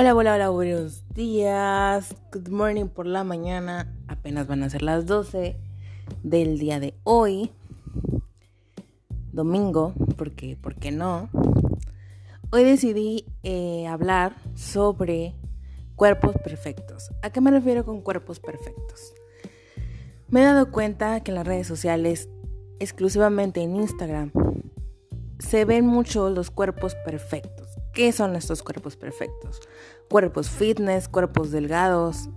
Hola, hola, hola, buenos días. Good morning por la mañana. Apenas van a ser las 12 del día de hoy. Domingo, porque, ¿por qué no? Hoy decidí eh, hablar sobre cuerpos perfectos. ¿A qué me refiero con cuerpos perfectos? Me he dado cuenta que en las redes sociales, exclusivamente en Instagram, se ven mucho los cuerpos perfectos ¿Qué son estos cuerpos perfectos? Cuerpos fitness, cuerpos delgados,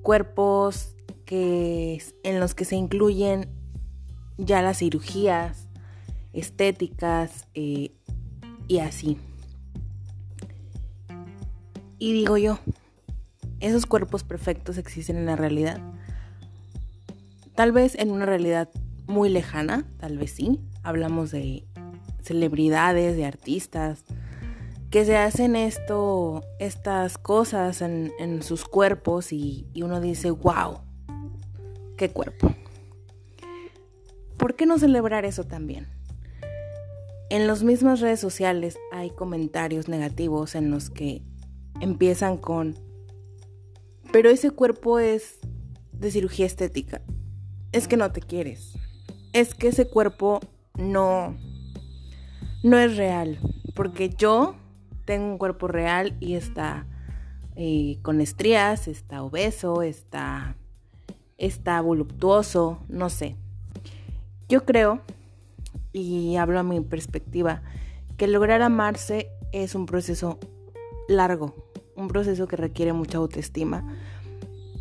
cuerpos que, en los que se incluyen ya las cirugías estéticas eh, y así. Y digo yo, ¿esos cuerpos perfectos existen en la realidad? Tal vez en una realidad muy lejana, tal vez sí. Hablamos de celebridades, de artistas, que se hacen esto, estas cosas en, sus cuerpos y, y uno dice, wow, qué cuerpo. ¿Por qué no celebrar eso también? En las mismas redes sociales hay comentarios negativos en los que empiezan con, pero ese cuerpo es de cirugía estética. Es que no te quieres. Es que ese cuerpo no, no es real. Porque yo tengo un cuerpo real y está eh, con estrías, está obeso, está, está voluptuoso, no sé. Yo creo, y hablo a mi perspectiva, que lograr amarse es un proceso largo, un proceso que requiere mucha autoestima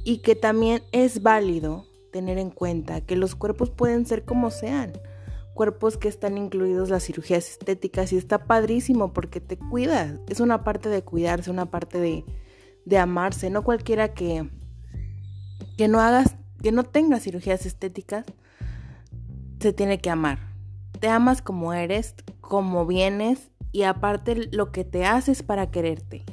y que también es válido tener en cuenta que los cuerpos pueden ser como sean cuerpos que están incluidos las cirugías estéticas y está padrísimo porque te cuidas. Es una parte de cuidarse, una parte de, de amarse. No cualquiera que, que no hagas, que no tenga cirugías estéticas, se tiene que amar. Te amas como eres, como vienes y aparte lo que te haces para quererte.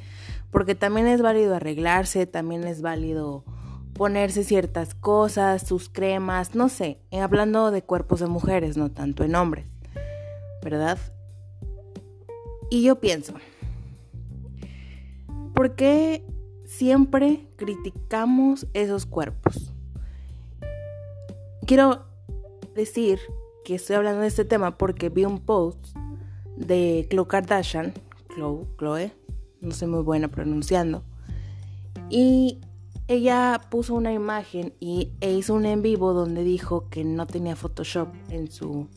Porque también es válido arreglarse, también es válido ponerse ciertas cosas, sus cremas, no sé, eh, hablando de cuerpos de mujeres, no tanto en hombres, ¿verdad? Y yo pienso, ¿por qué siempre criticamos esos cuerpos? Quiero decir que estoy hablando de este tema porque vi un post de Khloe Kardashian, Chloe, Chloe, no soy muy buena pronunciando, y ella puso una imagen y, e hizo un en vivo donde dijo que no tenía Photoshop en su,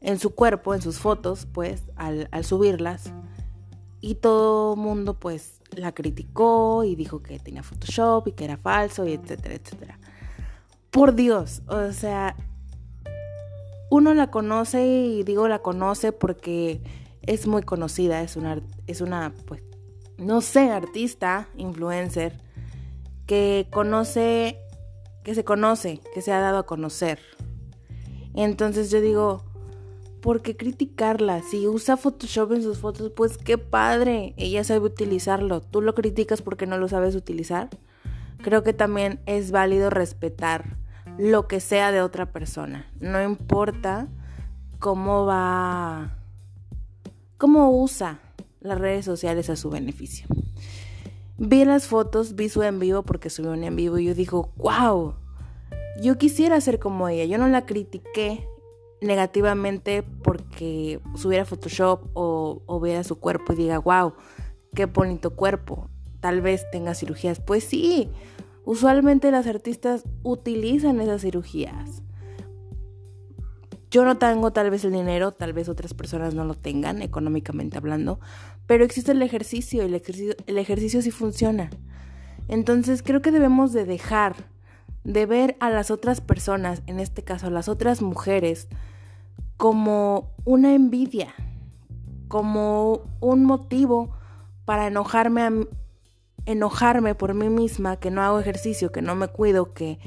en su cuerpo, en sus fotos, pues, al, al subirlas. Y todo mundo, pues, la criticó y dijo que tenía Photoshop y que era falso y etcétera, etcétera. Por Dios, o sea, uno la conoce y digo la conoce porque es muy conocida, es una, es una, pues, no sé, artista, influencer que conoce, que se conoce, que se ha dado a conocer. Entonces yo digo, ¿por qué criticarla? Si usa Photoshop en sus fotos, pues qué padre, ella sabe utilizarlo. ¿Tú lo criticas porque no lo sabes utilizar? Creo que también es válido respetar lo que sea de otra persona. No importa cómo va, cómo usa las redes sociales a su beneficio. Vi las fotos, vi su en vivo porque subió un en vivo y yo digo, wow, yo quisiera ser como ella. Yo no la critiqué negativamente porque subiera Photoshop o, o viera su cuerpo y diga, wow, qué bonito cuerpo. Tal vez tenga cirugías. Pues sí, usualmente las artistas utilizan esas cirugías. Yo no tengo tal vez el dinero, tal vez otras personas no lo tengan, económicamente hablando, pero existe el ejercicio y el ejercicio, el ejercicio sí funciona. Entonces creo que debemos de dejar de ver a las otras personas, en este caso a las otras mujeres, como una envidia, como un motivo para enojarme, enojarme por mí misma, que no hago ejercicio, que no me cuido, que,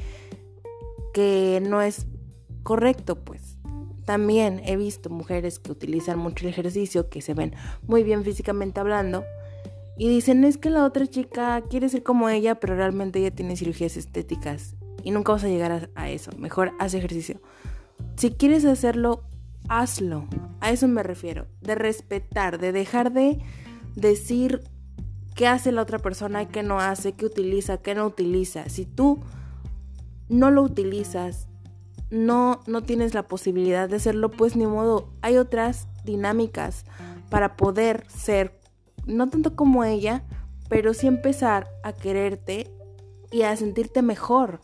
que no es correcto, pues. También he visto mujeres que utilizan mucho el ejercicio, que se ven muy bien físicamente hablando, y dicen es que la otra chica quiere ser como ella, pero realmente ella tiene cirugías estéticas y nunca vas a llegar a, eso. Mejor haz ejercicio. Si quieres hacerlo, hazlo. A eso me refiero. De respetar, de dejar de decir qué hace la otra persona y qué no hace, qué utiliza, qué no utiliza. Si tú no lo utilizas, no, no tienes la posibilidad de hacerlo, pues ni modo, hay otras dinámicas para poder ser, no tanto como ella, pero sí empezar a quererte y a sentirte mejor.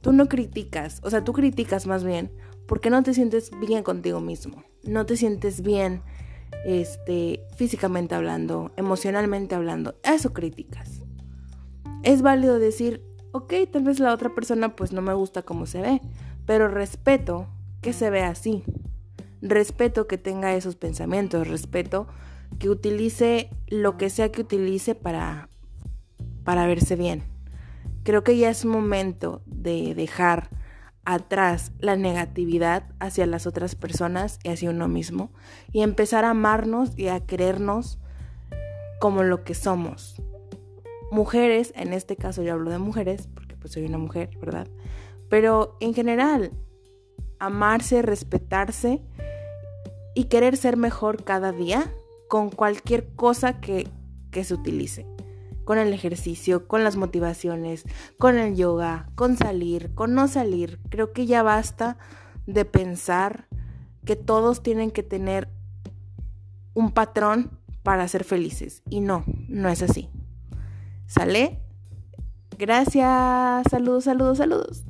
Tú no criticas, o sea, tú criticas más bien porque no te sientes bien contigo mismo, no te sientes bien este, físicamente hablando, emocionalmente hablando, eso críticas. Es válido decir, ok, tal vez la otra persona pues no me gusta como se ve, pero respeto que se vea así. Respeto que tenga esos pensamientos, respeto que utilice lo que sea que utilice para, para verse bien. Creo que ya es momento de dejar atrás la negatividad hacia las otras personas y hacia uno mismo y empezar a amarnos y a querernos como lo que somos. Mujeres, en este caso yo hablo de mujeres porque pues soy una mujer, ¿verdad? Pero en general, amarse, respetarse y querer ser mejor cada día con cualquier cosa que, que se utilice con el ejercicio, con las motivaciones, con el yoga, con salir, con no salir. Creo que ya basta de pensar que todos tienen que tener un patrón para ser felices. Y no, no es así. ¿Sale? Gracias. Saludos, saludos, saludos.